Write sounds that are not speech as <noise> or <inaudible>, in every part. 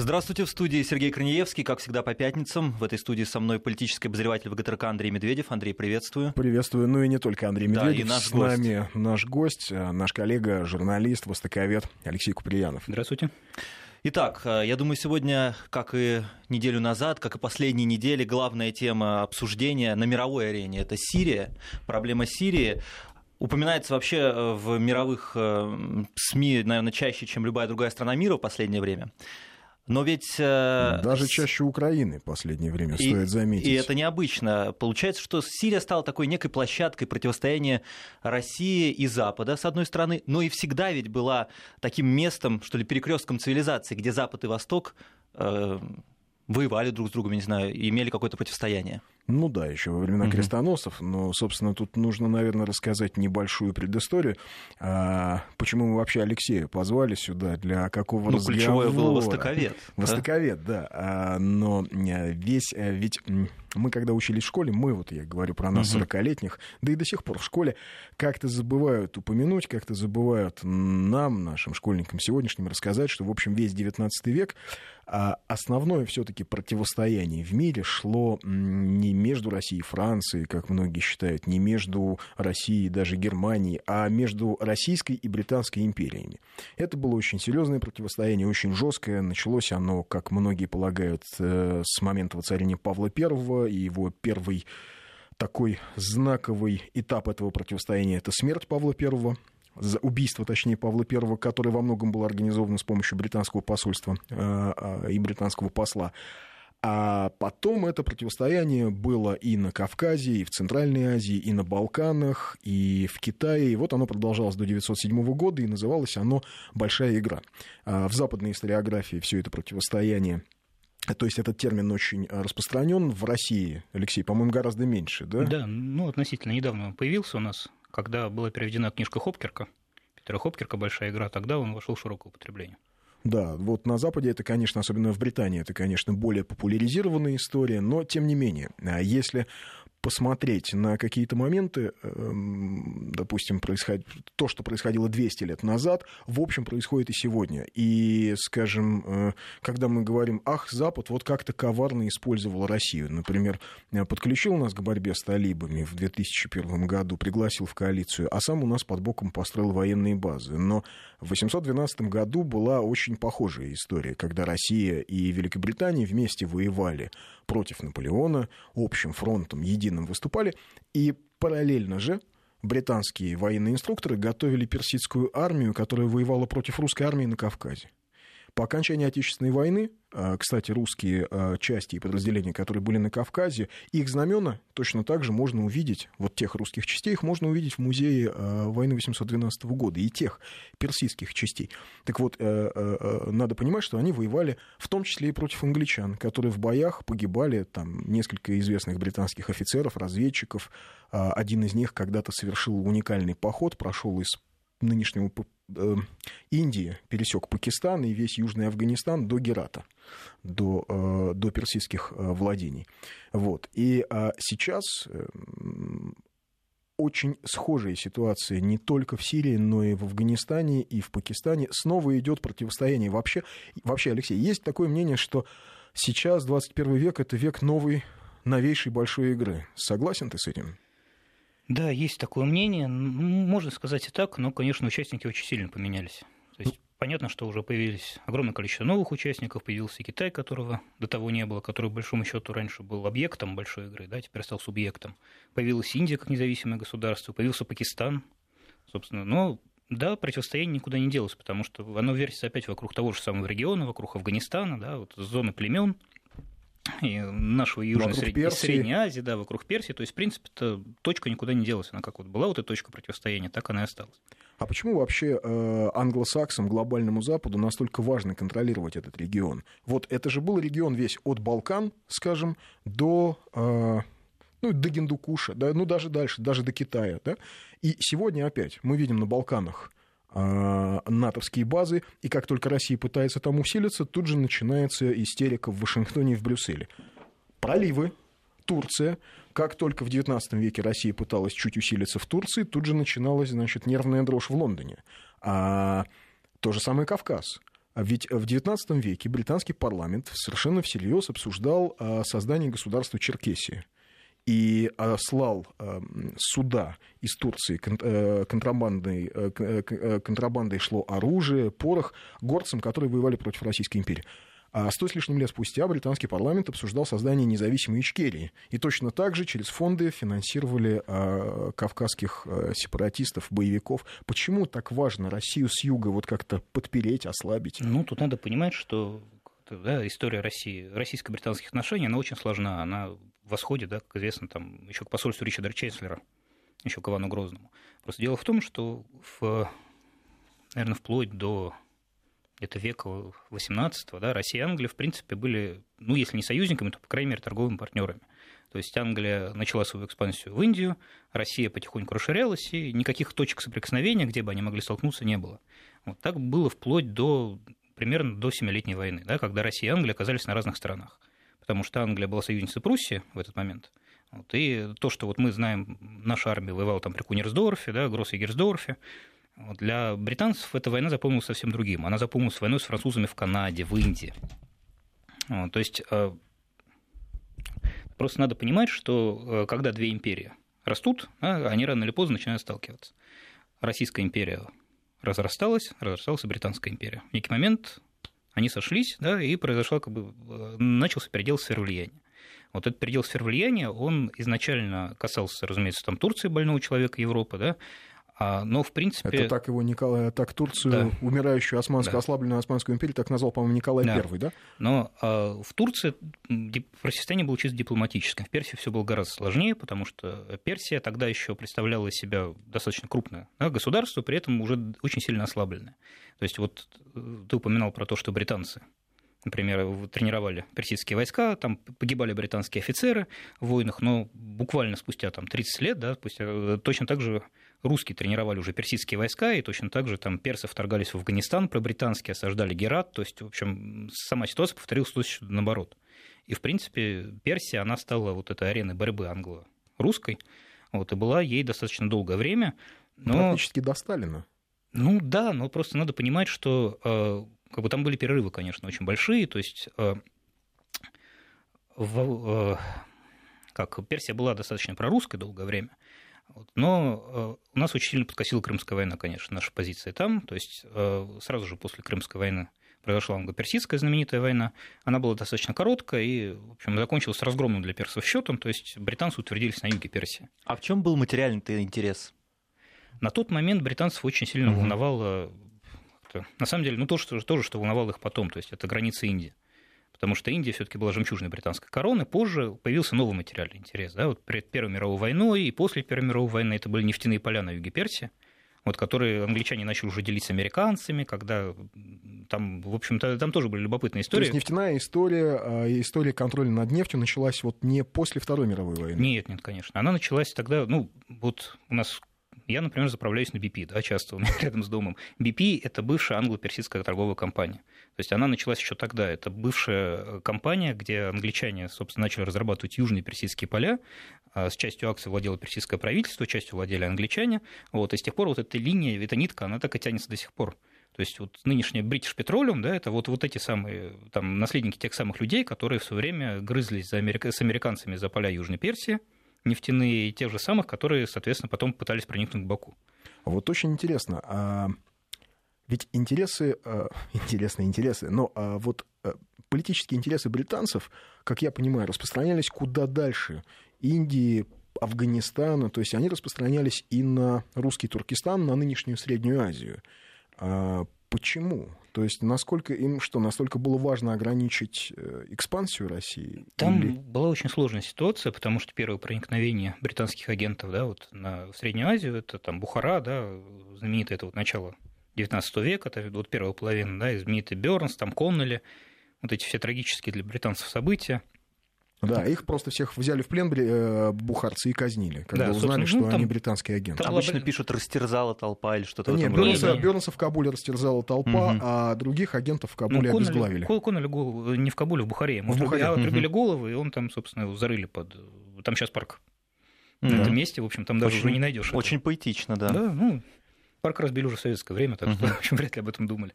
Здравствуйте, в студии Сергей Корнеевский, как всегда по пятницам. В этой студии со мной политический обозреватель ВГТРК Андрей Медведев. Андрей, приветствую. Приветствую. Ну и не только Андрей Медведев. Да, и наш с гость. нами наш гость, э, наш коллега, журналист, востоковед Алексей Куприянов. Здравствуйте. Итак, э, я думаю, сегодня, как и неделю назад, как и последние недели, главная тема обсуждения на мировой арене – это Сирия, проблема Сирии упоминается вообще э, в мировых СМИ, наверное, чаще, чем любая другая страна мира в последнее время. Но ведь... Э, Даже чаще Украины в последнее время, и, стоит заметить. И это необычно. Получается, что Сирия стала такой некой площадкой противостояния России и Запада, с одной стороны, но и всегда ведь была таким местом, что ли, перекрестком цивилизации, где Запад и Восток э, воевали друг с другом, не знаю, имели какое-то противостояние. Ну да, еще во времена угу. крестоносцев, но, собственно, тут нужно, наверное, рассказать небольшую предысторорию. А, почему мы вообще Алексея позвали сюда, для какого ну, разговора? ключевое было востоковед. Востоковед, да. да. А, но э, весь, э, ведь мы, когда учились в школе, мы, вот я говорю про нас, угу. 40-летних, да и до сих пор в школе, как-то забывают упомянуть, как-то забывают нам, нашим школьникам сегодняшним, рассказать, что, в общем, весь 19 век а основное все-таки противостояние в мире шло не между Россией и Францией, как многие считают, не между Россией и даже Германией, а между Российской и Британской империями. Это было очень серьезное противостояние, очень жесткое. Началось оно, как многие полагают, э, с момента воцарения Павла I и его первый такой знаковый этап этого противостояния – это смерть Павла I, за убийство, точнее, Павла I, которое во многом было организовано с помощью британского посольства э, э, и британского посла. А потом это противостояние было и на Кавказе, и в Центральной Азии, и на Балканах, и в Китае. И вот оно продолжалось до 1907 года, и называлось оно «Большая игра». А в западной историографии все это противостояние то есть этот термин очень распространен в России, Алексей, по-моему, гораздо меньше, да? Да, ну относительно недавно появился у нас когда была переведена книжка Хопкерка, Питера Хопкерка «Большая игра», тогда он вошел в широкое употребление. Да, вот на Западе это, конечно, особенно в Британии, это, конечно, более популяризированная история, но тем не менее, а если посмотреть на какие-то моменты, эм, допустим, происход... то, что происходило 200 лет назад, в общем, происходит и сегодня. И, скажем, э, когда мы говорим, ах, Запад вот как-то коварно использовал Россию, например, э, подключил нас к борьбе с талибами в 2001 году, пригласил в коалицию, а сам у нас под боком построил военные базы. Но в 812 году была очень похожая история, когда Россия и Великобритания вместе воевали против Наполеона общим фронтом, единым выступали, и параллельно же британские военные инструкторы готовили персидскую армию, которая воевала против русской армии на Кавказе. По окончании Отечественной войны а, кстати, русские а, части и подразделения, которые были на Кавказе, их знамена точно так же можно увидеть, вот тех русских частей, их можно увидеть в музее а, войны 812 года и тех персидских частей. Так вот, э, э, э, надо понимать, что они воевали в том числе и против англичан, которые в боях погибали, там несколько известных британских офицеров, разведчиков. Один из них когда-то совершил уникальный поход, прошел из нынешнего э, Индии, пересек Пакистан и весь Южный Афганистан до Герата, до, э, до персидских э, владений. Вот. И сейчас очень схожая ситуация не только в Сирии, но и в Афганистане, и в Пакистане. Снова идет противостояние. Вообще, вообще, Алексей, есть такое мнение, что сейчас 21 век — это век новой, новейшей большой игры. Согласен ты с этим? Да, есть такое мнение. Можно сказать и так, но, конечно, участники очень сильно поменялись. То есть понятно, что уже появились огромное количество новых участников, появился Китай, которого до того не было, который, по большому счету, раньше был объектом большой игры, да, теперь стал субъектом. Появилась Индия как независимое государство, появился Пакистан, собственно. Но да, противостояние никуда не делось, потому что оно вертится опять вокруг того же самого региона, вокруг Афганистана, да, вот зоны племен, и нашего Южной Сред... Средней Азии, да, вокруг Персии. То есть, в принципе, -то, точка никуда не делась. Она как вот была вот эта точка противостояния, так она и осталась. А почему вообще э, англосаксам, глобальному Западу настолько важно контролировать этот регион? Вот это же был регион весь от Балкан, скажем, до... Э, ну, до Гиндукуша, да, ну, даже дальше, даже до Китая, да. И сегодня опять мы видим на Балканах натовские базы, и как только Россия пытается там усилиться, тут же начинается истерика в Вашингтоне и в Брюсселе. Проливы, Турция. Как только в XIX веке Россия пыталась чуть усилиться в Турции, тут же начиналась, значит, нервная дрожь в Лондоне. А то же самое Кавказ. А ведь в XIX веке британский парламент совершенно всерьез обсуждал а, создание государства Черкесии и а, слал суда из Турции э, контрабандой, э, э, контрабандой шло оружие, порох горцам, которые воевали против Российской империи. А сто с лишним лет спустя британский парламент обсуждал создание независимой Ичкерии. И точно так же через фонды финансировали а, кавказских а, сепаратистов, боевиков. Почему так важно Россию с юга вот как-то подпереть, ослабить? Ну, тут надо понимать, что да, история России, российско-британских отношений, она очень сложна. Она восходит, да, как известно, там, еще к посольству Ричарда Ченслера, еще к Ивану Грозному. Просто дело в том, что в, наверное, вплоть до где-то века 18 да, Россия и Англия, в принципе, были, ну, если не союзниками, то, по крайней мере, торговыми партнерами. То есть Англия начала свою экспансию в Индию, Россия потихоньку расширялась, и никаких точек соприкосновения, где бы они могли столкнуться, не было. Вот так было вплоть до примерно до Семилетней войны, да, когда Россия и Англия оказались на разных сторонах. Потому что Англия была союзницей Пруссии в этот момент. Вот, и то, что вот мы знаем, наша армия воевала там при Кунерсдорфе, да, Гросс-Егерсдорфе, для британцев эта война запомнилась совсем другим. Она запомнилась войной с французами в Канаде, в Индии. То есть э, просто надо понимать, что э, когда две империи растут, они рано или поздно начинают сталкиваться. Российская империя разрасталась, разрасталась Британская империя. В некий момент они сошлись, да, и произошел как бы э, начался передел сфер влияния. Вот этот предел сфер влияния, он изначально касался, разумеется, там Турции, больного человека, Европы, да, но, в принципе... Это так его Николай, так Турцию, да. умирающую османскую, да. ослабленную Османскую империю, так назвал, по-моему, Николай да. I, да? Но а, в Турции противостояние было чисто дипломатическим. В Персии все было гораздо сложнее, потому что Персия тогда еще представляла из себя достаточно крупное да, государство, при этом уже очень сильно ослабленное. То есть вот э, ты упоминал про то, что британцы например, тренировали персидские войска, там погибали британские офицеры в войнах, но буквально спустя там, 30 лет, да, спустя, э, точно так же русские тренировали уже персидские войска, и точно так же там персы вторгались в Афганистан, про британские осаждали Герат, то есть, в общем, сама ситуация повторилась точно наоборот. И, в принципе, Персия, она стала вот этой ареной борьбы англо-русской, вот, и была ей достаточно долгое время. Но... Практически до Сталина. Ну да, но просто надо понимать, что э, как бы там были перерывы, конечно, очень большие, то есть э, в, э, как Персия была достаточно прорусской долгое время. Но э, у нас очень сильно подкосила Крымская война, конечно, наша позиция там. То есть э, сразу же после Крымской войны произошла англо-персидская знаменитая война. Она была достаточно короткая и, в общем, закончилась разгромным для персов счетом. То есть британцы утвердились на юге Персии. А в чем был материальный интерес? На тот момент британцев очень сильно угу. волновало на самом деле, ну, то, что, то же, что волновало их потом, то есть это границы Индии потому что Индия все-таки была жемчужной британской короны. Позже появился новый материальный интерес. Да? Вот перед Первой мировой войной и после Первой мировой войны это были нефтяные поля на юге Персии, вот, которые англичане начали уже делить с американцами, когда там, в общем-то, там тоже были любопытные истории. То есть нефтяная история, а, история контроля над нефтью началась вот не после Второй мировой войны? Нет, нет, конечно. Она началась тогда, ну, вот у нас я, например, заправляюсь на BP, да, часто у меня <laughs> рядом с домом. BP – это бывшая англо-персидская торговая компания. То есть она началась еще тогда. Это бывшая э, компания, где англичане, собственно, начали разрабатывать южные персидские поля. А с частью акций владело персидское правительство, частью владели англичане. Вот, и с тех пор вот эта линия, эта нитка, она так и тянется до сих пор. То есть вот нынешняя British Petroleum, да, это вот, вот эти самые там, наследники тех самых людей, которые в свое время грызлись за америка... с американцами за поля Южной Персии, нефтяные, тех же самых, которые, соответственно, потом пытались проникнуть к Баку. Вот очень интересно. А ведь интересы, а, <laughs> интересные интересы, но а вот а, политические интересы британцев, как я понимаю, распространялись куда дальше. Индии, Афганистана, то есть они распространялись и на русский Туркестан, на нынешнюю Среднюю Азию. Почему? То есть насколько им что, настолько было важно ограничить э, экспансию России? Там или... была очень сложная ситуация, потому что первое проникновение британских агентов да, вот на, в Среднюю Азию, это там Бухара, да, знаменитое это вот начало 19 века, это вот первая половина, да, знаменитый Бернс, там Коннелли, вот эти все трагические для британцев события – да, их просто всех взяли в плен э, бухарцы и казнили, когда да, узнали, что ну, там, они британские агенты. Там обычно пишут «растерзала толпа» или что-то Нет, Бернса, Бернса в Кабуле растерзала толпа, угу. а других агентов в Кабуле ну, обезглавили. Коннелли голову не в Кабуле, в Бухаре. Ему в Бухаре. Отрубили угу. головы, и он там, собственно, его зарыли под... Там сейчас парк. Да. На этом месте, в общем, там даже очень, уже не найдешь. Очень этого. поэтично, да. Да, ну, парк разбили уже в советское время, так что, в общем, вряд ли об этом думали.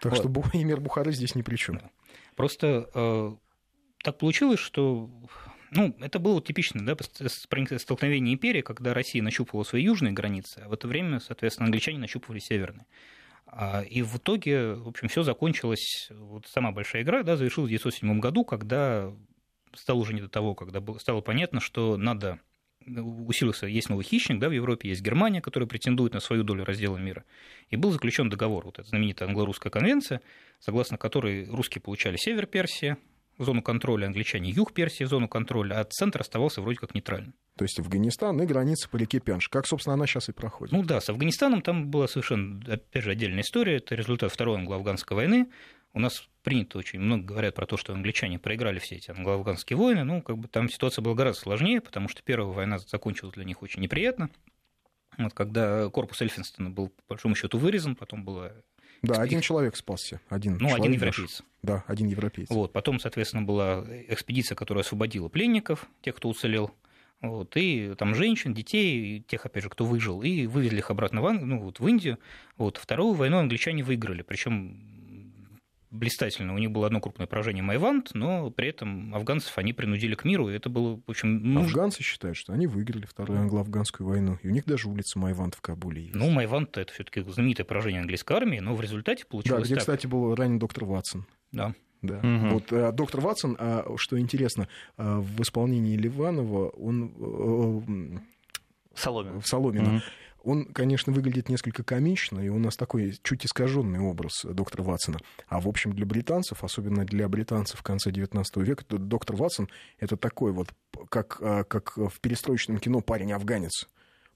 Так вот. что Эмир Бухары здесь ни при чем. Да. Просто э, так получилось, что ну, это было типичное да, столкновение империи, когда Россия нащупывала свои южные границы, а в это время, соответственно, англичане нащупывали северные. А, и в итоге, в общем, все закончилось, вот сама большая игра, да, завершилась в 1907 году, когда стало уже не до того, когда стало понятно, что надо усилился, есть новый хищник, да, в Европе есть Германия, которая претендует на свою долю раздела мира. И был заключен договор, вот эта знаменитая англо-русская конвенция, согласно которой русские получали север Персии, зону контроля, англичане юг Персии, зону контроля, а центр оставался вроде как нейтральным. То есть Афганистан и граница по реке Пянш, как, собственно, она сейчас и проходит. Ну да, с Афганистаном там была совершенно, опять же, отдельная история. Это результат Второй англо-афганской войны. У нас принято очень много говорят про то, что англичане проиграли все эти англо-афганские войны. Ну, как бы там ситуация была гораздо сложнее, потому что первая война закончилась для них очень неприятно. Вот когда корпус Эльфинстона был, по большому счету, вырезан, потом было да, один человек спасся. Один ну, один европеец. Да, один европеец. Вот, потом, соответственно, была экспедиция, которая освободила пленников, тех, кто уцелел. Вот, и там женщин, детей, тех, опять же, кто выжил, и вывезли их обратно в, Ан... ну, вот, в Индию. Вот, вторую войну англичане выиграли, причем блистательно. У них было одно крупное поражение Майвант, но при этом афганцев они принудили к миру, и это было, в общем... Нужно... Афганцы считают, что они выиграли Вторую англо-афганскую войну, и у них даже улица Майвант в Кабуле есть. Ну, Майвант — это все таки знаменитое поражение английской армии, но в результате получилось Да, где, так. кстати, был ранен доктор Ватсон. Да. Да. Угу. Вот а, доктор Ватсон, а, что интересно, а, в исполнении Ливанова он а, Соломина. В Соломина. Угу. Он, конечно, выглядит несколько комично, и у нас такой чуть искаженный образ доктора Ватсона. А, в общем, для британцев, особенно для британцев в конце XIX века, доктор Ватсон — это такой вот, как, а, как в перестроечном кино «Парень-афганец».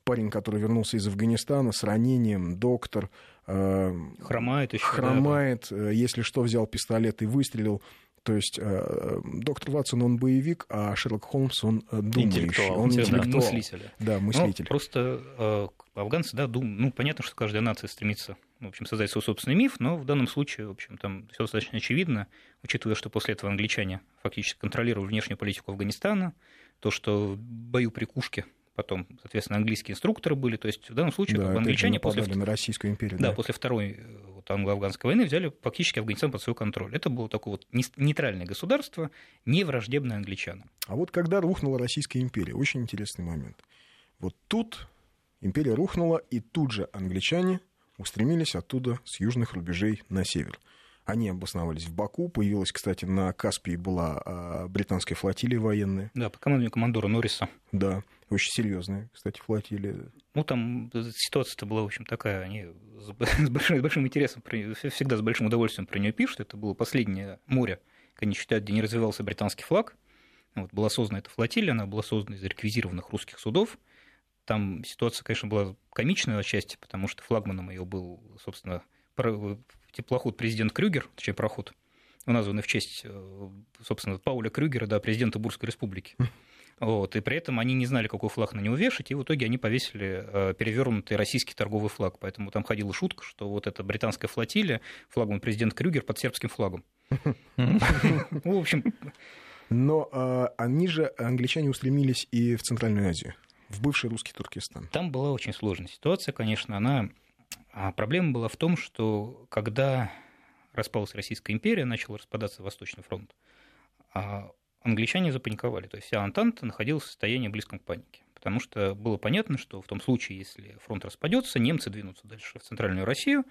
Парень, который вернулся из Афганистана с ранением, доктор, а, хромает еще. Хромает, да, если что, взял пистолет и выстрелил. То есть э, доктор Ватсон, он боевик, а Шерлок Холмс, он э, думающий. Интеллектуал. Он интеллектуал. Мыслитель. Да, мыслитель. Ну, просто э, афганцы, да, дум... ну, понятно, что каждая нация стремится, в общем, создать свой собственный миф, но в данном случае, в общем, там все достаточно очевидно, учитывая, что после этого англичане фактически контролировали внешнюю политику Афганистана, то, что в бою при Кушке потом, соответственно, английские инструкторы были. То есть в данном случае да, как бы, англичане после, на Российскую империю. Да, да. после второй э, вот, англо-афганской войны взяли фактически Афганистан под свой контроль. Это было такое вот нейтральное государство, не враждебное англичанам. А вот когда рухнула Российская империя, очень интересный момент. Вот тут империя рухнула, и тут же англичане устремились оттуда с южных рубежей на север. Они обосновались в Баку. Появилась, кстати, на Каспии была а, британская флотилия военная. Да, по командованию командора Норриса. Да, очень серьезная, кстати, флотилия. Ну, там ситуация-то была, в общем, такая, они с <laughs> большим, с большим интересом, всегда с большим удовольствием про нее пишут. Это было последнее море, как они считают, где не развивался британский флаг. Вот, была создана эта флотилия, она была создана из реквизированных русских судов. Там ситуация, конечно, была комичная отчасти, потому что флагманом ее был, собственно, теплоход президент Крюгер, точнее, проход, названный в честь, э, собственно, Пауля Крюгера, да, президента Бурской республики. <laughs> Вот, и при этом они не знали, какой флаг на него вешать, и в итоге они повесили э, перевернутый российский торговый флаг. Поэтому там ходила шутка, что вот эта британская флотилия, флагман президент Крюгер под сербским флагом. <laughs> В общем... Но э, они же, англичане, устремились и в Центральную Азию, в бывший русский Туркестан. Там была очень сложная ситуация, конечно. Она а проблема была в том, что когда распалась Российская империя, начал распадаться Восточный фронт, а англичане запаниковали. То есть вся Антанта находилась в состоянии близком к панике. Потому что было понятно, что в том случае, если фронт распадется, немцы двинутся дальше в Центральную Россию,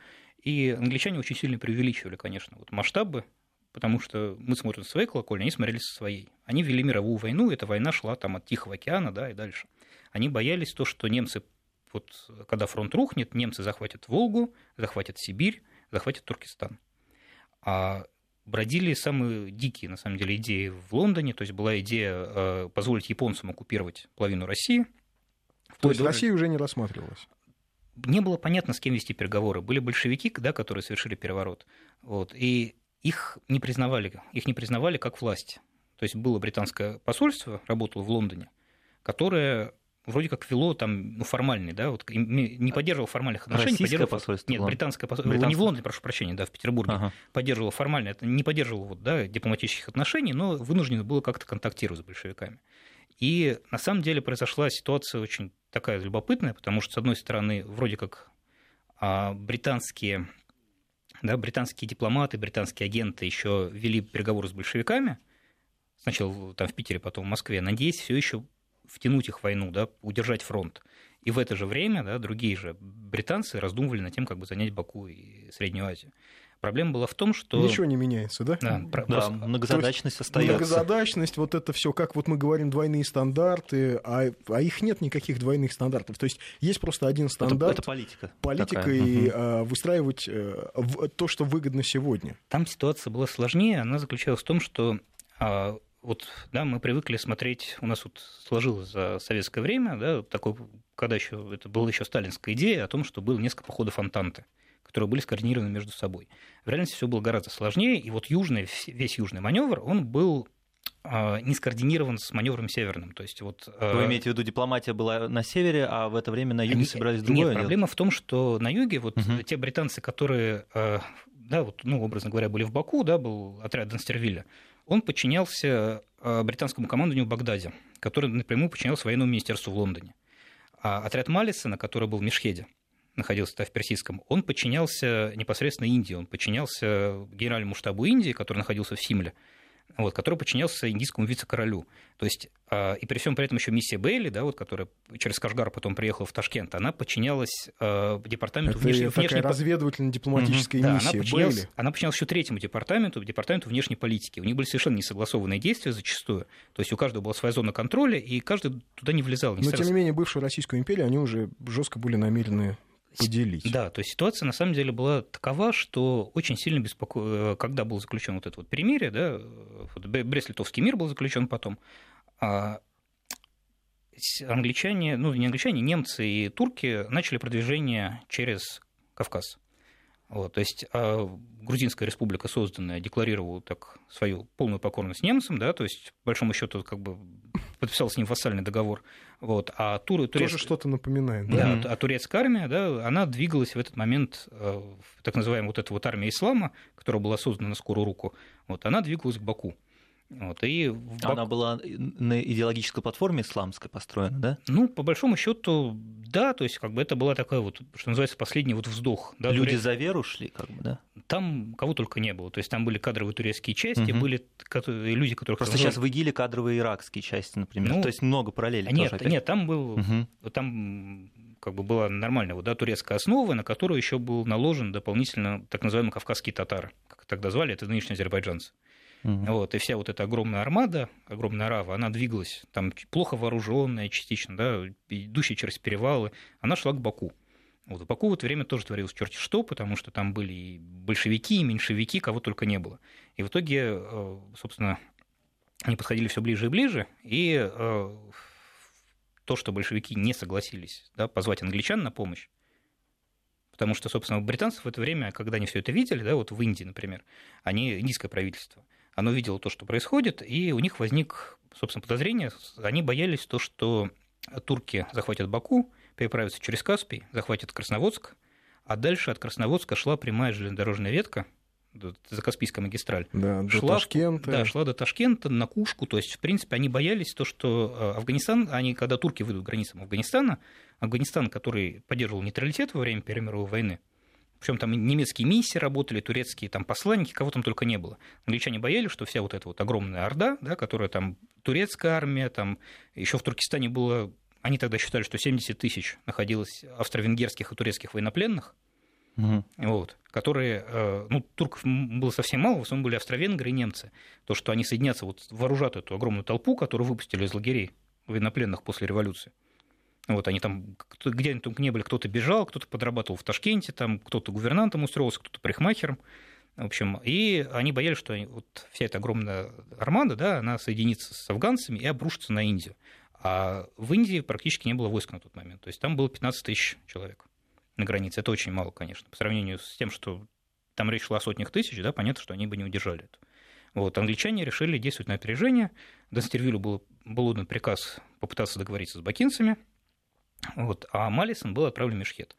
и англичане очень сильно преувеличивали, конечно, вот масштабы, потому что мы смотрим со своей колокольни, они смотрели со своей. Они вели мировую войну, эта война шла там от Тихого океана да, и дальше. Они боялись то, что немцы вот когда фронт рухнет, немцы захватят Волгу, захватят Сибирь, захватят Туркестан. А бродили самые дикие, на самом деле, идеи в Лондоне. То есть была идея э, позволить японцам оккупировать половину России. То есть Россия уже не рассматривалась? Не было понятно, с кем вести переговоры. Были большевики, да, которые совершили переворот. Вот, и их не признавали, их не признавали как власть. То есть было британское посольство, работало в Лондоне, которое вроде как вело там ну, формальный, да, вот не поддерживал формальных отношений. Российское посольство? Нет, британское посольство. Британское. Не в Лондоне, прошу прощения, да, в Петербурге. Ага. Поддерживало формально, не поддерживало вот, да, дипломатических отношений, но вынуждено было как-то контактировать с большевиками. И на самом деле произошла ситуация очень такая любопытная, потому что, с одной стороны, вроде как а британские, да, британские дипломаты, британские агенты еще вели переговоры с большевиками, сначала там в Питере, потом в Москве, надеясь все еще втянуть их в войну, да, удержать фронт. И в это же время да, другие же британцы раздумывали над тем, как бы занять Баку и Среднюю Азию. Проблема была в том, что... Ничего не меняется, да? Да, да просто... многозадачность есть, остается. Многозадачность, вот это все, как вот мы говорим, двойные стандарты, а, а их нет никаких двойных стандартов. То есть есть просто один стандарт. Это, это политика. Политика такая. и угу. а, выстраивать а, то, что выгодно сегодня. Там ситуация была сложнее. Она заключалась в том, что а, вот, да, мы привыкли смотреть, у нас вот сложилось за советское время, да, такой, когда еще, это была еще сталинская идея о том, что было несколько походов Антанты которые были скоординированы между собой. В реальности все было гораздо сложнее, и вот южный, весь южный маневр, он был а, не скоординирован с маневром северным. То есть вот, а, Вы имеете в виду, дипломатия была на севере, а в это время на юге они, собирались другое Нет, проблема в том, что на юге вот угу. те британцы, которые, а, да, вот, ну, образно говоря, были в Баку, да, был отряд Данстервилля, он подчинялся британскому командованию в Багдаде, который напрямую подчинялся военному министерству в Лондоне. А отряд Маллисона, который был в Мешхеде, находился в Персидском, он подчинялся непосредственно Индии, он подчинялся генеральному штабу Индии, который находился в Симле, вот, который подчинялся индийскому вице-королю. То есть, э, и при всем при этом еще миссия Бейли, да, вот, которая через Кашгар потом приехала в Ташкент, она подчинялась э, департаменту Это внешней... такая внешней... разведывательно-дипломатическая угу. миссия да, она подчинялась, Бейли. она подчинялась еще третьему департаменту, департаменту внешней политики. У них были совершенно несогласованные действия зачастую. То есть у каждого была своя зона контроля, и каждый туда не влезал. Не Но, тем не менее, бывшую Российскую империю они уже жестко были намерены поделить. Да, то есть ситуация на самом деле была такова, что очень сильно беспокоило, когда был заключен вот это вот перемирие, да, вот Брест-Литовский мир был заключен потом, а англичане, ну не англичане, немцы и турки начали продвижение через Кавказ. Вот, то есть а Грузинская республика, созданная, декларировала так свою полную покорность немцам, да, то есть, по большому счету, как бы подписал с ним вассальный договор. Вот, а тур, турец... Тоже что-то напоминает, да? Да, а турецкая армия, да, она двигалась в этот момент, э, так называемая вот эта вот армия ислама, которая была создана на скорую руку, вот, она двигалась к Баку. Вот, и Бак... Она была на идеологической платформе исламской построена, да? Ну, по большому счету, да, то есть как бы это была такая вот, что называется, последний вот вздох. Да, Люди турец... за веру шли, как бы, да? Там кого только не было. То есть там были кадровые турецкие части, угу. были люди, которые... Просто сейчас в ИГИЛе кадровые иракские части, например. Ну, то есть много параллелей. Нет, тоже, нет, там был, угу. там как бы была нормальная вот, да, турецкая основа, на которую еще был наложен дополнительно так называемый кавказские татары, как тогда звали, это нынешние азербайджанцы. Угу. Вот, и вся вот эта огромная армада, огромная рава, она двигалась, там плохо вооруженная частично, да, идущая через перевалы, она шла к Баку. Вот в Баку в это время тоже творилось черти что, потому что там были и большевики, и меньшевики, кого только не было. И в итоге, э, собственно, они подходили все ближе и ближе, и э, то, что большевики не согласились да, позвать англичан на помощь, потому что, собственно, у британцев в это время, когда они все это видели, да, вот в Индии, например, они, индийское правительство, оно видело то, что происходит, и у них возник, собственно, подозрение, они боялись то, что турки захватят Баку, переправятся через Каспий, захватят Красноводск, а дальше от Красноводска шла прямая железнодорожная ветка, за Каспийская магистраль. Да, до шла, Ташкента. Да, шла до Ташкента на Кушку. То есть, в принципе, они боялись то, что э, Афганистан, они, когда турки выйдут к границам Афганистана, Афганистан, который поддерживал нейтралитет во время Первой мировой войны, причем там немецкие миссии работали, турецкие там посланники, кого там только не было. Англичане боялись, что вся вот эта вот огромная орда, да, которая там турецкая армия, там еще в Туркестане было, они тогда считали, что 70 тысяч находилось австро-венгерских и турецких военнопленных, угу. вот, которые, э, ну, турков было совсем мало, в основном были австро-венгры и немцы. То, что они соединятся, вот вооружат эту огромную толпу, которую выпустили из лагерей военнопленных после революции. Вот они там, где они только не были, кто-то бежал, кто-то подрабатывал в Ташкенте, там кто-то гувернантом устроился, кто-то парикмахером. В общем, и они боялись, что они, вот вся эта огромная армада, да, она соединится с афганцами и обрушится на Индию. А в Индии практически не было войск на тот момент. То есть там было 15 тысяч человек на границе. Это очень мало, конечно, по сравнению с тем, что там речь шла о сотнях тысяч, да, понятно, что они бы не удержали это. Вот, англичане решили действовать на опережение. Данстервилю был, был отдан приказ попытаться договориться с бакинцами – вот, а Малисон был отправлен в Мешхет.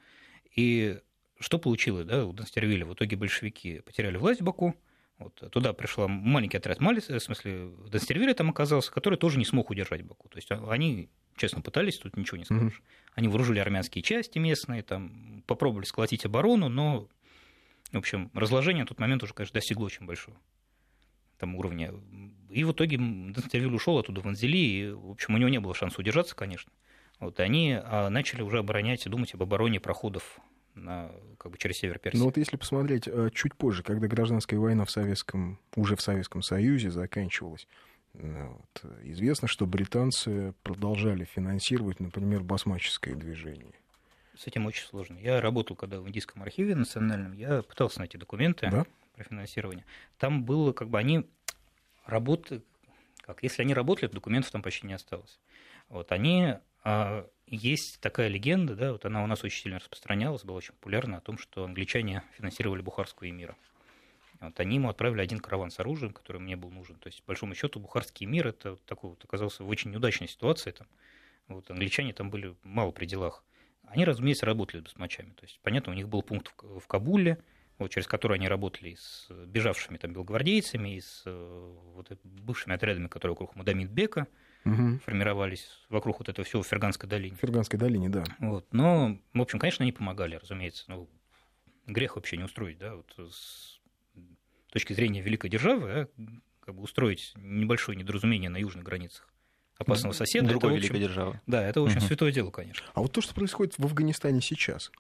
И что получилось да, у Данстервиля? В итоге большевики потеряли власть в Баку, вот, туда пришел маленький отряд Малиса, в смысле, Данстервиля там оказался, который тоже не смог удержать Баку. То есть они честно пытались, тут ничего не скажешь. Mm-hmm. Они вооружили армянские части местные, там, попробовали сколотить оборону, но, в общем, разложение на тот момент уже, конечно, достигло очень большого там уровня. И в итоге Донцовиль ушел оттуда в Анзели, и, в общем, у него не было шанса удержаться, конечно. Вот, они а, начали уже оборонять и думать об обороне проходов на, как бы через север Персии. Ну вот если посмотреть э, чуть позже, когда гражданская война в Советском, уже в Советском Союзе заканчивалась, э, вот, известно, что британцы продолжали финансировать, например, басмаческое движение. С этим очень сложно. Я работал когда в Индийском архиве национальном, я пытался найти документы да? про финансирование. Там было, как бы, они работали, как, если они работали, документов там почти не осталось. Вот, они есть такая легенда, да, вот она у нас очень сильно распространялась, была очень популярна, о том, что англичане финансировали Бухарскую эмира. Вот они ему отправили один караван с оружием, который мне был нужен. То есть, по большому счету, Бухарский мир это вот такой вот оказался в очень неудачной ситуации. Там. Вот, англичане там были мало при делах. Они, разумеется, работали с басмачами. То есть, понятно, у них был пункт в Кабуле, вот, через который они работали с бежавшими там белогвардейцами, и с э, вот, бывшими отрядами, которые вокруг Мадамид-бека, угу. формировались вокруг вот этого всего в Ферганской долине. В Ферганской долине, да. Вот. Но, в общем, конечно, они помогали, разумеется. Ну, грех вообще не устроить, да, вот с точки зрения великой державы, да, как бы устроить небольшое недоразумение на южных границах опасного соседа. Другой это, великой державы. Да, это очень угу. святое дело, конечно. А вот то, что происходит в Афганистане сейчас,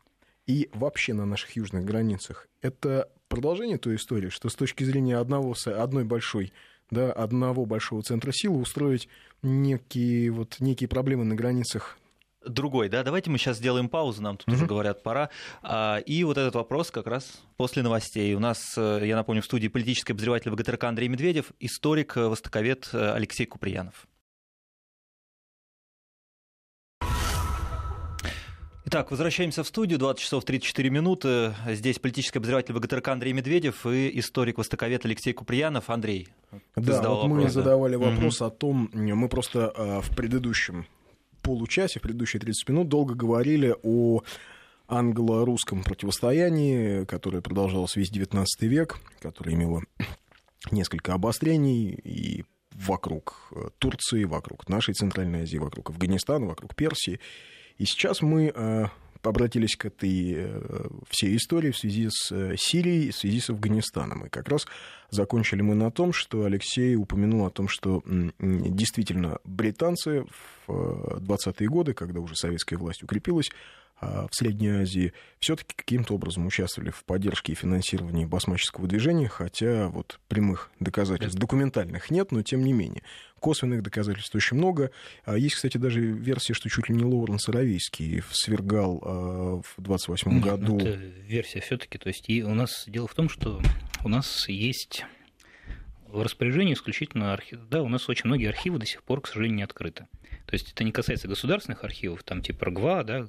и вообще на наших южных границах, это продолжение той истории, что с точки зрения одного, одной большой да, одного большого центра силы устроить некие, вот, некие проблемы на границах другой, да, давайте мы сейчас сделаем паузу, нам тут mm-hmm. уже говорят, пора. А, и вот этот вопрос как раз после новостей. У нас, э, я напомню, в студии политический обозреватель ВГТРК Андрей Медведев, историк, э, востоковед э, Алексей Куприянов. Итак, возвращаемся в студию. 20 часов 34 минуты. Здесь политический обозреватель ВГТРК Андрей Медведев и историк-востоковед Алексей Куприянов. Андрей, да, вот мы вопрос, задавали да? вопрос угу. о том, мы просто а, в предыдущем получасе, в предыдущие 30 минут долго говорили о англо-русском противостоянии, которое продолжалось весь XIX век, которое имело несколько обострений и вокруг э, Турции, вокруг нашей Центральной Азии, вокруг Афганистана, вокруг Персии. И сейчас мы э, обратились к этой э, всей истории в связи с э, Сирией, в связи с Афганистаном. И как раз закончили мы на том, что Алексей упомянул о том, что действительно британцы в 20-е годы, когда уже советская власть укрепилась, в Средней Азии все-таки каким-то образом участвовали в поддержке и финансировании басмаческого движения, хотя вот прямых доказательств документальных нет, но тем не менее. Косвенных доказательств очень много. А есть, кстати, даже версия, что чуть ли не Лоуренс Аравийский свергал а, в 28 году. Это версия все-таки. То есть и у нас дело в том, что у нас есть в распоряжении исключительно архив. Да, у нас очень многие архивы до сих пор, к сожалению, не открыты. То есть это не касается государственных архивов, там типа РГВА, да,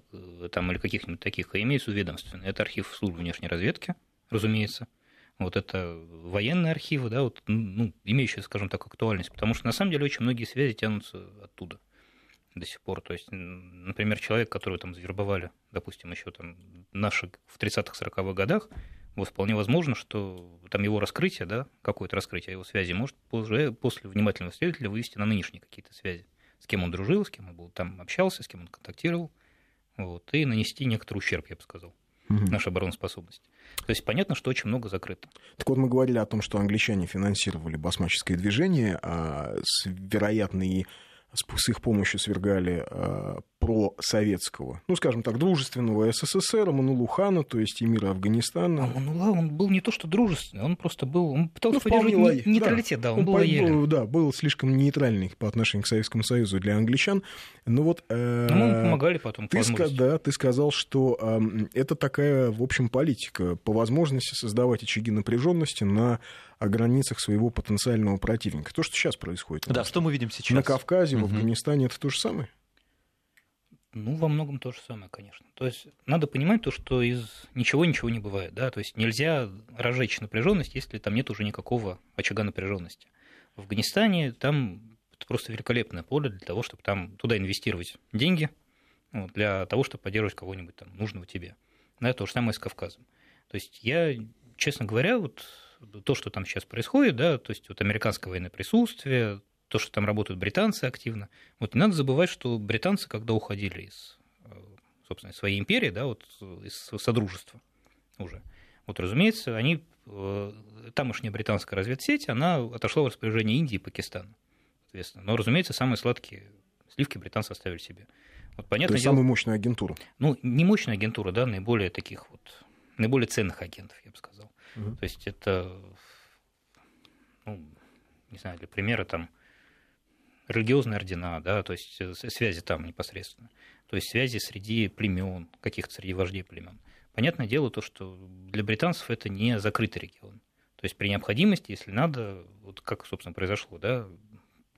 там или каких-нибудь таких, а виду ведомственные. Это архив службы внешней разведки, разумеется. Вот это военные архивы, да, вот, ну, имеющие, скажем так, актуальность, потому что на самом деле очень многие связи тянутся оттуда до сих пор. То есть, например, человек, которого там завербовали, допустим, еще там наши в 30-40-х годах, вот вполне возможно, что там его раскрытие, да, какое-то раскрытие его связи может уже после внимательного следователя вывести на нынешние какие-то связи с кем он дружил, с кем он был там общался, с кем он контактировал, вот, и нанести некоторый ущерб, я бы сказал, угу. нашей обороноспособности. То есть понятно, что очень много закрыто. Так вот, мы говорили о том, что англичане финансировали басмаческое движение, а с вероятной с их помощью свергали э, просоветского, ну, скажем так, дружественного СССР, Манулухана, то есть эмира Афганистана. А Манула, он был не то что дружественный, он просто был, он пытался ну, поддерживать нейтралитет, да, да он, он был лоялен. Да, был слишком нейтральный по отношению к Советскому Союзу для англичан. Но вот... Э, ну, мы помогали потом, ты, ска- Да, ты сказал, что э, это такая, в общем, политика по возможности создавать очаги напряженности на о границах своего потенциального противника. То, что сейчас происходит. Да, что мы видим сейчас? На Кавказе, угу. в Афганистане это то же самое? Ну, во многом то же самое, конечно. То есть надо понимать то, что из ничего ничего не бывает, да, то есть нельзя разжечь напряженность, если там нет уже никакого очага напряженности. В Афганистане там это просто великолепное поле для того, чтобы там туда инвестировать деньги, вот, для того, чтобы поддерживать кого-нибудь там нужного тебе. Да, то же самое с Кавказом. То есть я, честно говоря, вот то, что там сейчас происходит, да, то есть вот американское военное присутствие, то, что там работают британцы активно. Вот не надо забывать, что британцы, когда уходили из, собственно, своей империи, да, вот из Содружества уже, вот, разумеется, они, тамошняя британская разведсеть, она отошла в распоряжение Индии и Пакистана, соответственно. Но, разумеется, самые сладкие сливки британцы оставили себе. Вот, понятно, То есть дело, самую мощную агентуру. Ну, не мощная агентура, да, наиболее таких вот, наиболее ценных агентов, я бы сказал. Угу. То есть это, ну, не знаю, для примера там религиозные ордена, да, то есть э, связи там непосредственно, то есть связи среди племен, каких-то среди вождей племен. Понятное дело то, что для британцев это не закрытый регион. То есть при необходимости, если надо, вот как, собственно, произошло, да,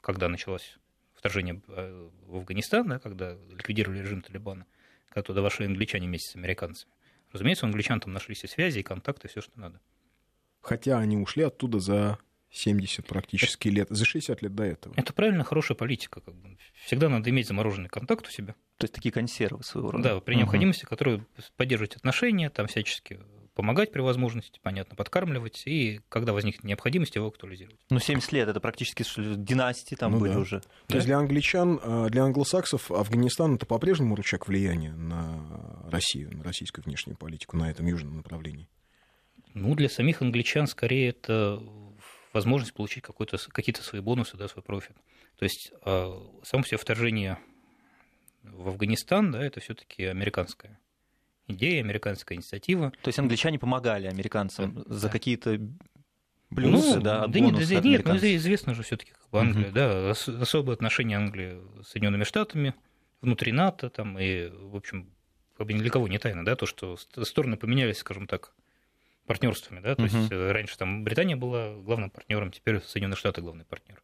когда началось вторжение э, в Афганистан, да, когда ликвидировали режим Талибана, когда туда вошли англичане вместе с американцами. Разумеется, у англичан там нашлись и связи, и контакты, все, что надо. Хотя они ушли оттуда за 70 практически лет, за 60 лет до этого. Это правильно, хорошая политика. Как бы. Всегда надо иметь замороженный контакт у себя. То есть такие консервы своего рода. Да, при необходимости, угу. которые поддерживать отношения, там всячески помогать при возможности, понятно, подкармливать, и когда возникнет необходимость, его актуализировать. Ну, 70 лет, это практически династии там ну, были да. уже. То да? есть для англичан, э, для англосаксов Афганистан это по-прежнему рычаг влияния на Россию, на российскую внешнюю политику на этом южном направлении? Ну, для самих англичан скорее это возможность получить какие-то свои бонусы, да, свой профит. То есть э, само все вторжение в Афганистан, да, это все-таки американское идея, американская инициатива. То есть англичане помогали американцам да. за какие-то плюсы, ну, да, да нет, да, нет, ну, известно же все-таки как бы Англия, угу. да, особые отношения Англии с Соединенными Штатами, внутри НАТО, там, и, в общем, как бы ни для кого не тайно, да, то, что стороны поменялись, скажем так, партнерствами, да, то угу. есть э, раньше там Британия была главным партнером, теперь Соединенные Штаты главный партнер.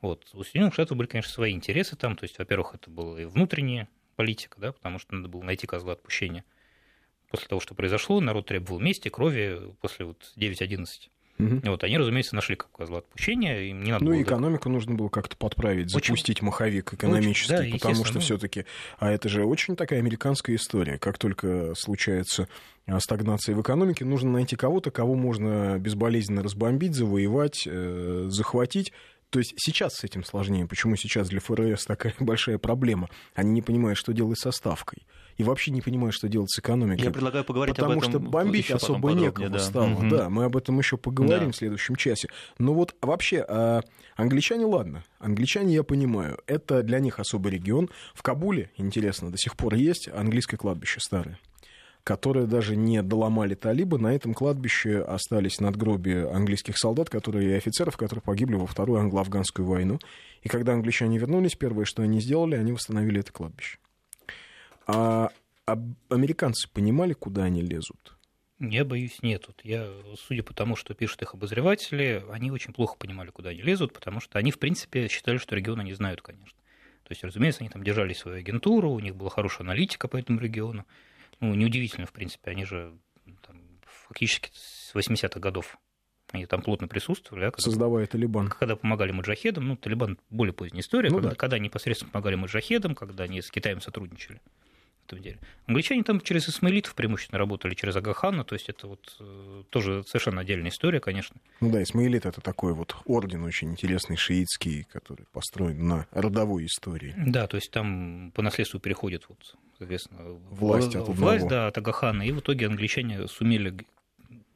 Вот. У Соединенных Штатов были, конечно, свои интересы там, то есть, во-первых, это была и внутренняя политика, да, потому что надо было найти козла отпущения после того, что произошло, народ требовал мести, крови после вот 9-11. Угу. Вот, они, разумеется, нашли как козла отпущения. Им не надо ну, было... экономику нужно было как-то подправить, запустить очень... маховик экономический, очень, да, потому что ну... все таки А это же очень такая американская история. Как только случается а, стагнация в экономике, нужно найти кого-то, кого можно безболезненно разбомбить, завоевать, э, захватить. То есть сейчас с этим сложнее. Почему сейчас для ФРС такая <laughs> большая проблема? Они не понимают, что делать со ставкой и вообще не понимаю, что делать с экономикой. Я предлагаю поговорить потому об этом. Потому что бомбить особо некого да. стало. Угу. Да, мы об этом еще поговорим да. в следующем часе. Но вот вообще, а, англичане, ладно, англичане, я понимаю, это для них особый регион. В Кабуле, интересно, до сих пор есть английское кладбище старое которые даже не доломали талибы. На этом кладбище остались надгробия английских солдат которые, и офицеров, которые погибли во Вторую англо-афганскую войну. И когда англичане вернулись, первое, что они сделали, они восстановили это кладбище. А, а американцы понимали, куда они лезут? Я боюсь, нет. Вот я, судя по тому, что пишут их обозреватели, они очень плохо понимали, куда они лезут, потому что они, в принципе, считали, что регион они знают, конечно. То есть, разумеется, они там держали свою агентуру, у них была хорошая аналитика по этому региону. Ну, неудивительно, в принципе, они же там, фактически с 80-х годов они там плотно присутствовали. А когда, Создавая Талибан. Когда помогали маджахедам, ну, Талибан более поздняя история, ну, когда, да. когда непосредственно помогали маджахедам, когда они с Китаем сотрудничали этом деле. Англичане там через исмаилитов преимущественно работали, через Агахана, то есть это вот э, тоже совершенно отдельная история, конечно. Ну да, исмаилит это такой вот орден очень интересный, шиитский, который построен на родовой истории. Да, то есть там по наследству переходит вот, соответственно, власть, от власть да, от Агахана, и в итоге англичане сумели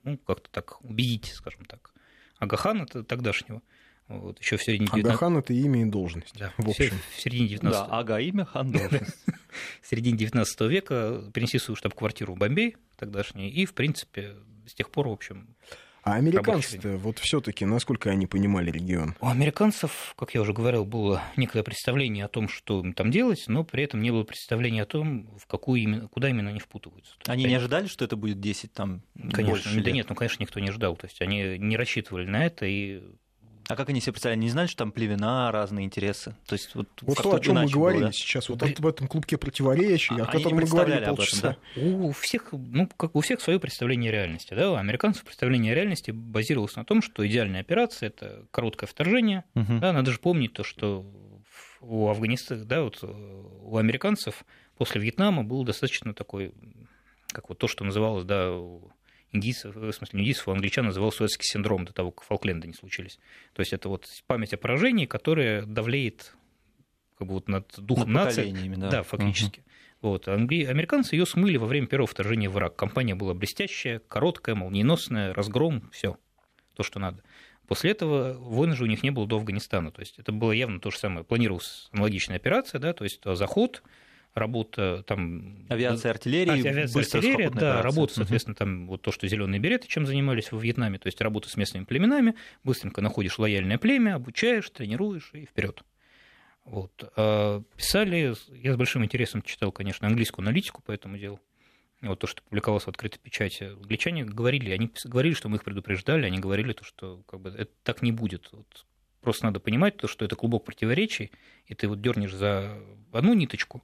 ну, как-то так убедить, скажем так, Агахана тогдашнего, вот, еще в середине 19... Ага хан это имя и должность. Да, в общем. В середине 19 Да, ага имя, хан должность. <laughs> в середине 19 века перенесли свою штаб-квартиру в Бомбей тогдашний, и, в принципе, с тех пор, в общем, а американцы вот все-таки насколько они понимали регион? У американцев, как я уже говорил, было некое представление о том, что им там делать, но при этом не было представления о том, в какую именно, куда именно они впутываются. Они не ожидали, что это будет 10 там Конечно, больше лет? да нет, ну конечно никто не ожидал, то есть они не рассчитывали на это и а как они себе представляли? Не знали, что там племена, разные интересы? То есть, вот вот то, о чем мы говорили было, да? сейчас, вот в этом клубке противоречий, а, о котором мы говорили полчаса. Этом, да? У всех, ну, как у всех свое представление реальности. Да? У американцев представление реальности базировалось на том, что идеальная операция – это короткое вторжение. Угу. Да, надо же помнить то, что у Афганистана, да, вот у американцев после Вьетнама был достаточно такой, как вот то, что называлось, да, индийцев, в смысле, индийцев, у англичан называл советский синдром до того, как Фолкленды не случились. То есть это вот память о поражении, которая давлеет как бы вот над духом над нации. Да. да, фактически. Угу. Вот. Американцы ее смыли во время первого вторжения в Ирак. Компания была блестящая, короткая, молниеносная, разгром, все то, что надо. После этого войны же у них не было до Афганистана. То есть это было явно то же самое. Планировалась аналогичная операция, да, то есть заход, работа там... Авиация, артиллерия, авиация, артиллерия, да, работа, соответственно, там вот то, что зеленые береты, чем занимались во Вьетнаме, то есть работа с местными племенами, быстренько находишь лояльное племя, обучаешь, тренируешь и вперед. Вот. А писали, я с большим интересом читал, конечно, английскую аналитику по этому делу вот то, что публиковалось в открытой печати, англичане говорили, они говорили, что мы их предупреждали, они говорили, то, что как бы, это так не будет. Вот, просто надо понимать, то, что это клубок противоречий, и ты вот дернешь за одну ниточку,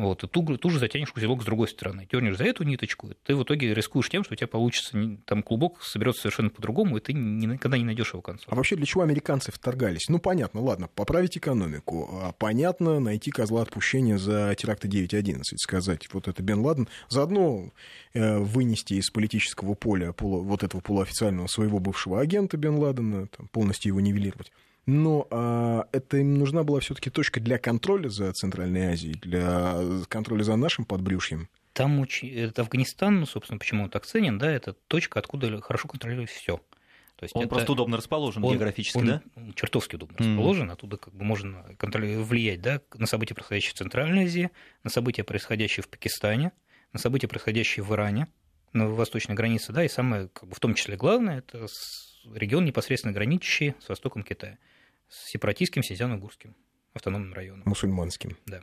вот, и ту, ту же затянешь узелок с другой стороны. Дернешь за эту ниточку, ты в итоге рискуешь тем, что у тебя получится там клубок соберется совершенно по-другому, и ты никогда не найдешь его конца. А вообще для чего американцы вторгались? Ну, понятно, ладно, поправить экономику. А понятно, найти козла отпущения за теракты 9.11, сказать, вот это Бен Ладен. Заодно э, вынести из политического поля полу, вот этого полуофициального своего бывшего агента Бен Ладена, там, полностью его нивелировать но а, это им нужна была все-таки точка для контроля за Центральной Азией, для контроля за нашим подбрюшьем. Там очень... это Афганистан, ну, собственно, почему он так ценен, да, это точка, откуда хорошо контролировать все. То есть он это... просто удобно расположен он, географически, он да? чертовски удобно mm. расположен, оттуда как бы можно влиять да, на события, происходящие в Центральной Азии, на события, происходящие в Пакистане, на события, происходящие в Иране, на восточной границе, да, и самое, как бы, в том числе главное, это регион, непосредственно граничащий с востоком Китая с сепаратистским Синьцзян-Угурским автономным районом. Мусульманским. Да.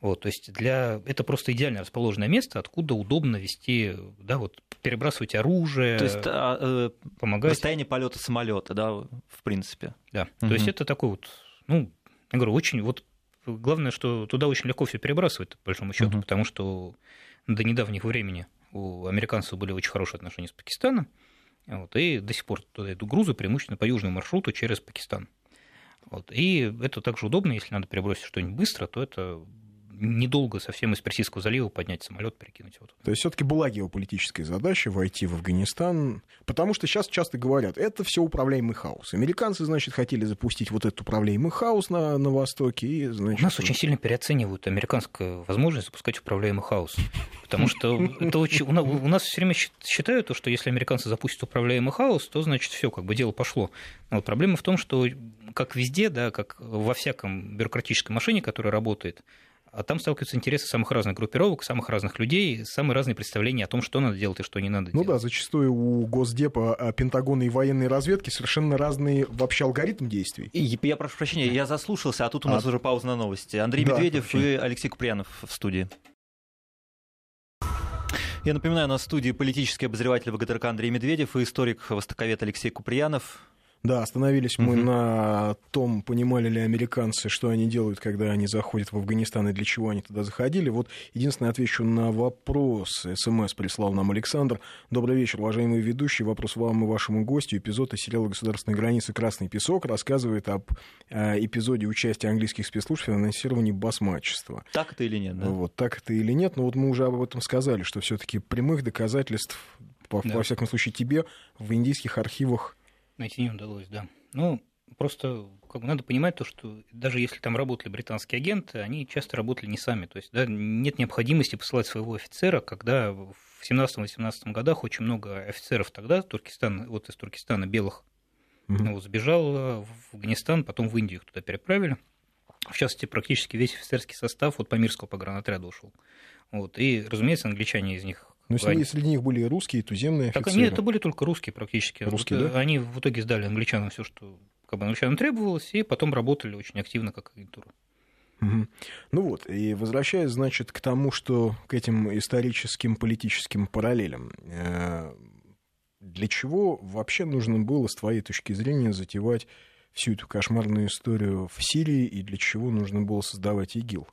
Вот, то есть для... это просто идеально расположенное место, откуда удобно вести, да, вот перебрасывать оружие, то есть, а, э, помогать. Расстояние полета самолета, да, в принципе. Да. Угу. То есть это такой вот, ну, я говорю, очень вот главное, что туда очень легко все перебрасывать, по большому счету, угу. потому что до недавнего времени у американцев были очень хорошие отношения с Пакистаном, вот, и до сих пор туда идут грузы преимущественно по южному маршруту через Пакистан. Вот. И это также удобно, если надо перебросить что-нибудь быстро, то это недолго совсем из Персидского залива поднять самолет, перекинуть его туда. То есть все-таки была геополитическая задача войти в Афганистан, потому что сейчас часто говорят, это все управляемый хаос. Американцы, значит, хотели запустить вот этот управляемый хаос на, на Востоке. И, значит... У нас очень сильно переоценивают американскую возможность запускать управляемый хаос. Потому что это очень... у нас все время считают, что если американцы запустят управляемый хаос, то значит все, как бы дело пошло. Но проблема в том, что как везде, да, как во всяком бюрократической машине, которая работает, а там сталкиваются интересы самых разных группировок, самых разных людей, самые разные представления о том, что надо делать и что не надо ну делать. Ну да, зачастую у Госдепа, а, Пентагона и военной разведки совершенно разные вообще алгоритм действий. И, я прошу прощения, я заслушался, а тут у нас а... уже пауза на новости. Андрей да, Медведев вообще. и Алексей Куприянов в студии. Я напоминаю, на студии политический обозреватель ВГТРК Андрей Медведев и историк-востоковед Алексей Куприянов. Да, остановились мы угу. на том, понимали ли американцы, что они делают, когда они заходят в Афганистан и для чего они туда заходили. Вот единственное, отвечу на вопрос. СМС прислал нам Александр. Добрый вечер, уважаемые ведущие. Вопрос вам и вашему гостю. Эпизод из сериала «Государственной границы. Красный песок» рассказывает об э, эпизоде участия английских спецслужб в финансировании басмачества. Так это или нет? Да? Вот, так это или нет. Но вот мы уже об этом сказали, что все таки прямых доказательств, по, да. во всяком случае тебе, в индийских архивах Найти не удалось, да. Ну, просто как бы надо понимать то, что даже если там работали британские агенты, они часто работали не сами. То есть да, нет необходимости посылать своего офицера, когда в 17-18 годах очень много офицеров тогда, Туркестан, вот из Туркестана белых, mm-hmm. вот, сбежал в Афганистан, потом в Индию их туда переправили. В частности, практически весь офицерский состав от Памирского погранотряда ушел. Вот. И, разумеется, англичане из них но ну, среди, среди них были и русские, и туземные офицеры. Так они это были только русские практически. Русские, вот, да? Они в итоге сдали англичанам все, что как бы англичанам требовалось, и потом работали очень активно как агентура. Угу. Ну вот, и возвращаясь, значит, к тому, что к этим историческим политическим параллелям, э, для чего вообще нужно было, с твоей точки зрения, затевать всю эту кошмарную историю в Сирии, и для чего нужно было создавать ИГИЛ?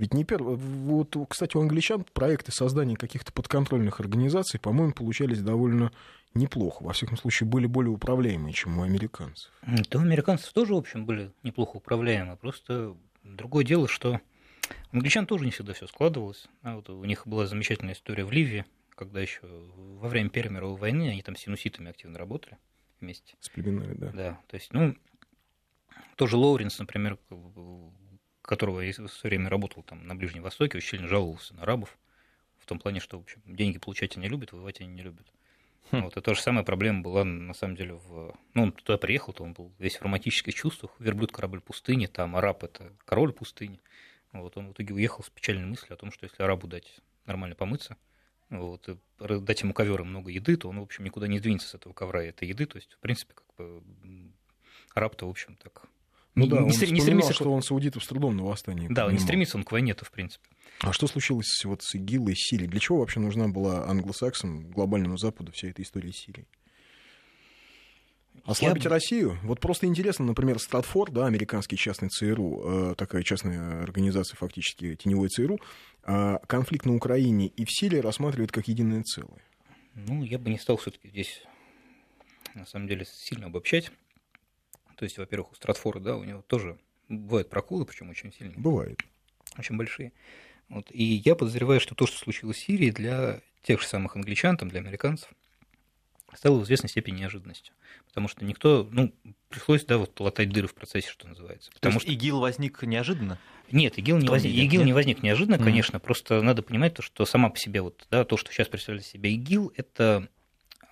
Ведь не первый... Вот, кстати, у англичан проекты создания каких-то подконтрольных организаций, по-моему, получались довольно неплохо. Во всяком случае, были более управляемые, чем у американцев. Да, у американцев тоже, в общем, были неплохо управляемые. Просто другое дело, что у англичан тоже не всегда все складывалось. А вот у них была замечательная история в Ливии, когда еще во время Первой мировой войны они там с синуситами активно работали вместе. С племенами, да. Да, то есть, ну, тоже Лоуренс, например, которого я все время работал там на Ближнем Востоке, очень сильно жаловался на арабов, в том плане, что, в общем, деньги получать они любят, воевать они не любят. Хм. Вот, и та же самая проблема была, на самом деле, в... Ну, он туда приехал, то он был весь в романтических чувствах. Верблюд – корабль пустыни, там араб – это король пустыни. Вот, он в итоге уехал с печальной мыслью о том, что если арабу дать нормально помыться, вот, и дать ему ковер и много еды, то он, в общем, никуда не двинется с этого ковра и этой еды. То есть, в принципе, как бы араб-то, в общем, так... Ну не, да, не, он не стремится, что он саудитов с трудом на восстание. Да, понимал. не стремится он к войне-то, в принципе. А что случилось вот с ИГИЛ и Сирией? Для чего вообще нужна была англосаксам, глобальному Западу, вся эта история с Сирией? Ослабить Я... Россию? Вот просто интересно, например, Стратфорд, да, американский частный ЦРУ, э, такая частная организация, фактически теневой ЦРУ, э, конфликт на Украине и в Сирии рассматривает как единое целое. Ну, я бы не стал все-таки здесь, на самом деле, сильно обобщать. То есть, во-первых, у Стратфорда, да, у него тоже бывают проколы, причем очень сильные. Бывает. Очень большие. Вот. И я подозреваю, что то, что случилось в Сирии, для тех же самых англичан, там, для американцев, стало в известной степени неожиданностью. Потому что никто, ну, пришлось, да, вот латать дыры в процессе, что называется. Потому то есть что... ИГИЛ возник неожиданно? Нет, ИГИЛ не, возник, ИГИЛ не возник неожиданно, mm. конечно, просто надо понимать то, что сама по себе, вот, да, то, что сейчас представляет себя ИГИЛ, это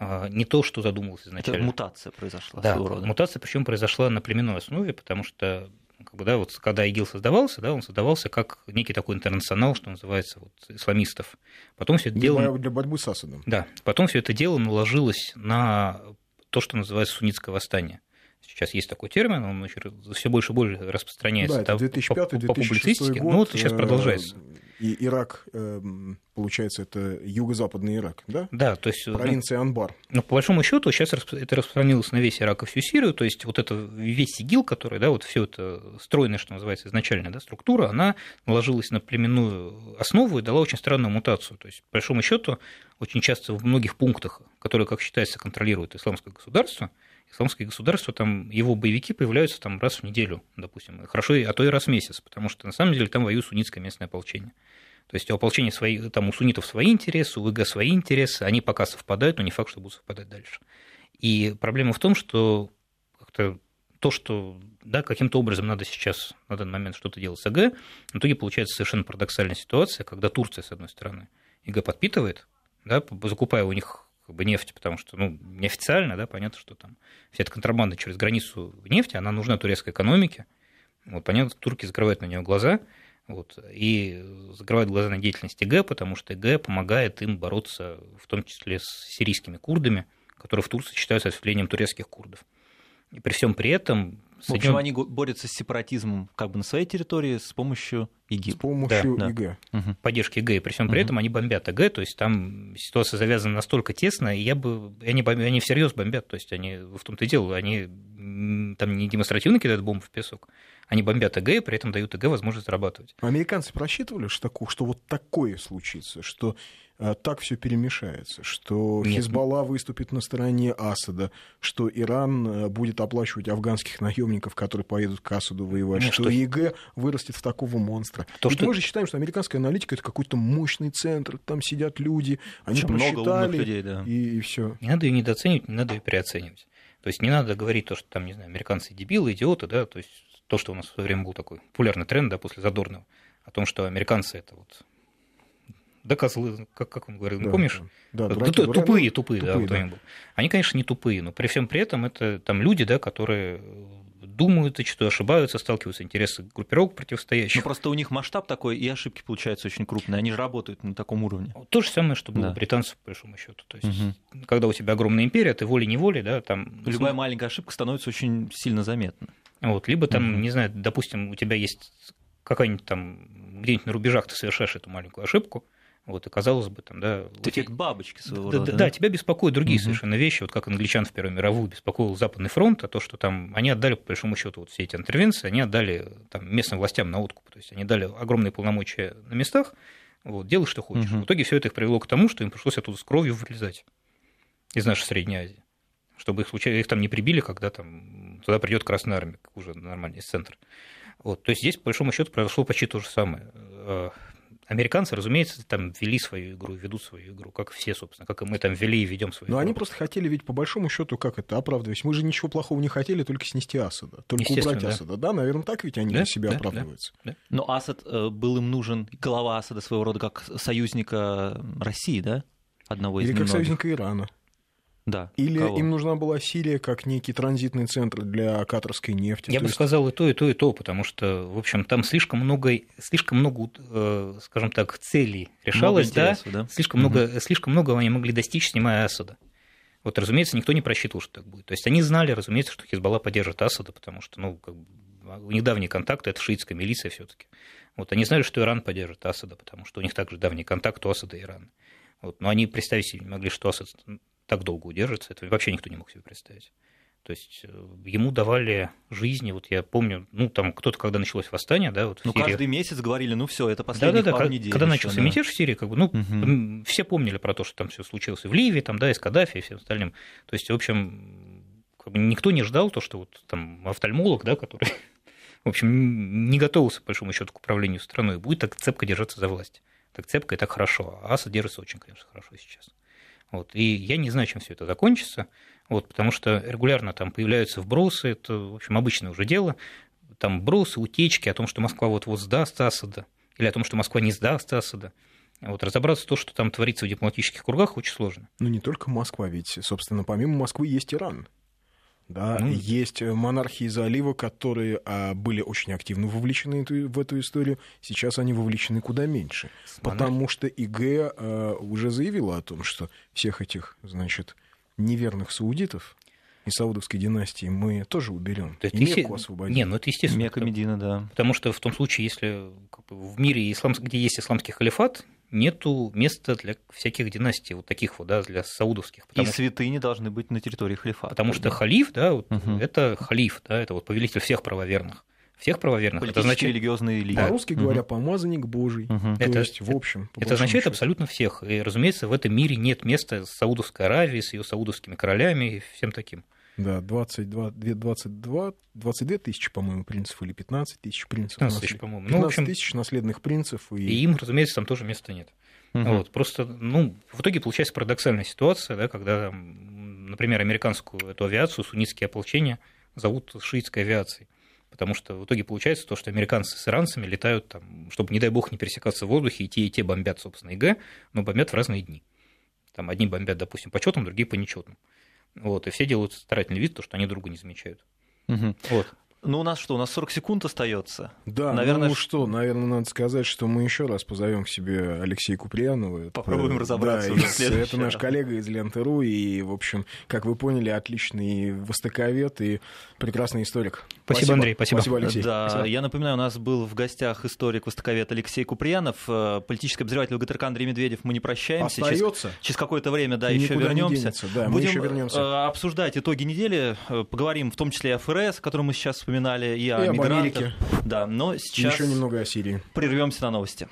не то, что задумывалось изначально. Это мутация произошла. Да, мутация, причем произошла на племенной основе, потому что как бы, да, вот когда ИГИЛ создавался, да, он создавался как некий такой интернационал, что называется, вот, исламистов. Потом все это для, дело... Для борьбы с Асадом. Да, потом все это дело наложилось на то, что называется суннитское восстание. Сейчас есть такой термин, он все больше и больше распространяется да, это 2005, по, по публицистике. Год, ну, вот сейчас э, продолжается. И Ирак, эм, получается, это юго-западный Ирак, да? Да, то есть... Ну, Провинция Анбар. Ну, по большому счету сейчас это распространилось на весь Ирак и всю Сирию, то есть вот это весь ИГИЛ, который, да, вот все это стройное, что называется, изначальная да, структура, она наложилась на племенную основу и дала очень странную мутацию. То есть, по большому счету, очень часто в многих пунктах, которые, как считается, контролирует исламское государство, исламское государство, там его боевики появляются там раз в неделю, допустим, хорошо, а то и раз в месяц, потому что на самом деле там воюет суннитское местное ополчение. То есть у ополчения свои, там у суннитов свои интересы, у ИГ свои интересы, они пока совпадают, но не факт, что будут совпадать дальше. И проблема в том, что как-то то, что да, каким-то образом надо сейчас на данный момент что-то делать с АГ, в итоге получается совершенно парадоксальная ситуация, когда Турция, с одной стороны, ИГ подпитывает, да, закупая у них как бы нефть, потому что, ну, неофициально, да, понятно, что там вся эта контрабанда через границу нефти, она нужна турецкой экономике. Вот, понятно, турки закрывают на нее глаза, вот, и закрывают глаза на деятельность ИГ, потому что ИГ помогает им бороться, в том числе с сирийскими курдами, которые в Турции считаются ответвлением турецких курдов. И при всем при этом в общем, они борются с сепаратизмом как бы на своей территории с помощью ИГИ. С помощью да, ИГ. Да. Поддержки ИГ. И при всем при этом они бомбят ИГ, то есть там ситуация завязана настолько тесно, и я бы... Они, они всерьез бомбят, то есть они в том-то и дело, они там не демонстративно кидают бомбы в песок, они бомбят ИГ, и при этом дают ИГ возможность зарабатывать. Американцы просчитывали, что, что вот такое случится, что так все перемешается, что. Хизбалла выступит на стороне Асада, что Иран э, будет оплачивать афганских наемников, которые поедут к Асаду воевать, Нет, что, что ЕГЭ вырастет в такого монстра. То, Ведь что... мы же считаем, что американская аналитика это какой-то мощный центр, там сидят люди, они Очень просчитали, людей, да. и, и все. Не надо ее недооценивать, не надо ее переоценивать. То есть не надо говорить то, что там, не знаю, американцы дебилы, идиоты, да, то есть то, что у нас в свое время был такой популярный тренд, да, после Задорнова, о том, что американцы это вот да козлы, как, как он говорил, да, помнишь? Да, дураки, тупые, дураки, тупые, тупые, да, вот да. Был. Они, конечно, не тупые, но при всем при этом это там люди, да, которые думают, зачастую ошибаются, сталкиваются интересы группировок противостоящих. Ну, просто у них масштаб такой, и ошибки получаются очень крупные. Они же работают на таком уровне. То же самое, что было да. у британцев, по большому счету. То есть, угу. когда у тебя огромная империя, ты волей-неволей, да, там... Любая маленькая ошибка становится очень сильно заметна. Вот, либо там, угу. не знаю, допустим, у тебя есть какая-нибудь там, где-нибудь на рубежах ты совершаешь эту маленькую ошибку, вот, и казалось бы, там, да... Эффект бабочки своего да, рода. Да, да, тебя беспокоят другие угу. совершенно вещи, вот как англичан в Первую мировую беспокоил Западный фронт, а то, что там они отдали, по большому счету, вот все эти интервенции, они отдали там, местным властям на откуп, то есть они дали огромные полномочия на местах, вот, делай, что хочешь. Угу. В итоге все это их привело к тому, что им пришлось оттуда с кровью вылезать из нашей Средней Азии, чтобы их, случайно, их там не прибили, когда там туда придет Красная Армия, уже нормальный центр. Вот, то есть здесь, по большому счету, произошло почти то же самое. Американцы, разумеется, там вели свою игру, ведут свою игру, как все, собственно, как и мы там вели и ведем свою Но игру. они просто хотели ведь по большому счету как это оправдывать. Мы же ничего плохого не хотели, только снести Асада, только убрать да. Асада. Да, наверное, так ведь они Да, для себя да, оправдываются. да. Но Асад э, был им нужен, глава Асада своего рода, как союзника России, да? Одного из Или как немногих. союзника Ирана. Да. Или Кого? им нужна была Сирия как некий транзитный центр для катарской нефти. Я То бы есть- сказал и то, и то, и то, потому что, в общем, там слишком много, слишком много, э, скажем так, целей решалось, Много да, да? слишком много, слишком много они могли достичь, снимая Асада. Вот, разумеется, никто не просчитывал, что так будет. То есть они знали, разумеется, что Хизбалла поддержит Асада, потому что, ну, как бы, у них давние контакты, это шиитская милиция все-таки. Вот они знали, что Иран поддержит Асада, потому что у них также давний контакт у Асада и Ирана. Вот, но они представить себе не могли, что Асад так долго удержится. Это вообще никто не мог себе представить. То есть э, ему давали жизни, вот я помню, ну там кто-то, когда началось восстание, да, вот в Ну, Сирии. каждый месяц говорили, ну все, это Да, последние да, да. пару Когда, недель. когда еще, начался да. мятеж в Сирии, как бы, ну, м, все помнили про то, что там все случилось и в Ливии, там, да, и с Каддафи, и всем остальным. То есть, в общем, как бы никто не ждал то, что вот там офтальмолог, да, который, <laughs> в общем, не готовился, по большому счету, к управлению страной, будет так цепко держаться за власть. Так цепко и так хорошо. А Асад держится очень, конечно, хорошо сейчас. Вот. И я не знаю, чем все это закончится, вот, потому что регулярно там появляются вбросы, это, в общем, обычное уже дело, там вбросы, утечки о том, что Москва вот-вот сдаст Асада, или о том, что Москва не сдаст Асада. Вот разобраться в том, что там творится в дипломатических кругах, очень сложно. Ну, не только Москва, ведь, собственно, помимо Москвы есть Иран. Да, Ну, есть монархии залива, которые а, были очень активно вовлечены эту- в эту историю. Сейчас они вовлечены куда меньше. Потому что ИГ а, уже заявила о том, что всех этих, значит, неверных саудитов из саудовской династии мы тоже уберем. То И Мекку освободим. Не, ну это естественно. Мека Медина, да. Потому что в том случае, если как бы, в мире, ислам, где есть исламский халифат, нету места для всяких династий, вот таких вот, да, для саудовских. И что, святыни должны быть на территории халифата. потому что халиф, да, вот, Мгм. это халиф, да, это вот повелитель всех правоверных. Всех правоверных. Это означает, религиозные лидеры. По-русски Мгм. говоря, помазанник Божий. Мгм. То Это- есть, в общем, это означает счету. абсолютно всех. И, разумеется, в этом мире нет места Саудовской Аравии с ее саудовскими королями и всем таким. Да, 22, две- 22, 22 тысячи, по-моему, принцев или 15 тысяч принцев. 15 наслед- тысяч, по-моему. Ну, 15 в общем, тысяч наследных принцев. И... и им, разумеется, там тоже места нет. Мгм. Вот, просто, ну, в итоге получается парадоксальная ситуация, да, когда, например, американскую эту авиацию, суннитские ополчения зовут шиитской авиацией. Потому что в итоге получается то, что американцы с иранцами летают там, чтобы, не дай бог, не пересекаться в воздухе, и те, и те бомбят, собственно, ИГ, но бомбят в разные дни. Там одни бомбят, допустим, по четным, другие по нечетным. Вот, и все делают старательный вид, то, что они друга не замечают. Мгм. Вот. Ну, у нас что, у нас 40 секунд остается. Да, Наверное, ну что, наверное, надо сказать, что мы еще раз позовем к себе Алексея Куприянова. Это, Попробуем э, разобраться да, уже в из- Это наш коллега из Ленты.ру, и, в общем, как вы поняли, отличный востоковед и прекрасный историк. Спасибо, Андрей, спасибо. Спасибо, Алексей. Да, Спасибо. я напоминаю, у нас был в гостях историк востоковед Алексей Куприянов, э, политический обозреватель ГТРК Андрей Медведев. Мы не прощаемся. Через, Остается. через какое-то время, да, еще никуда не вернемся. денется, да, мы Будем еще вернемся. э, обсуждать итоги недели, э, поговорим в том числе и о ФРС, о котором мы сейчас вспоминали, и о И мигрантах. Америке. Да, но И сейчас еще немного о Сирии. прервемся на новости.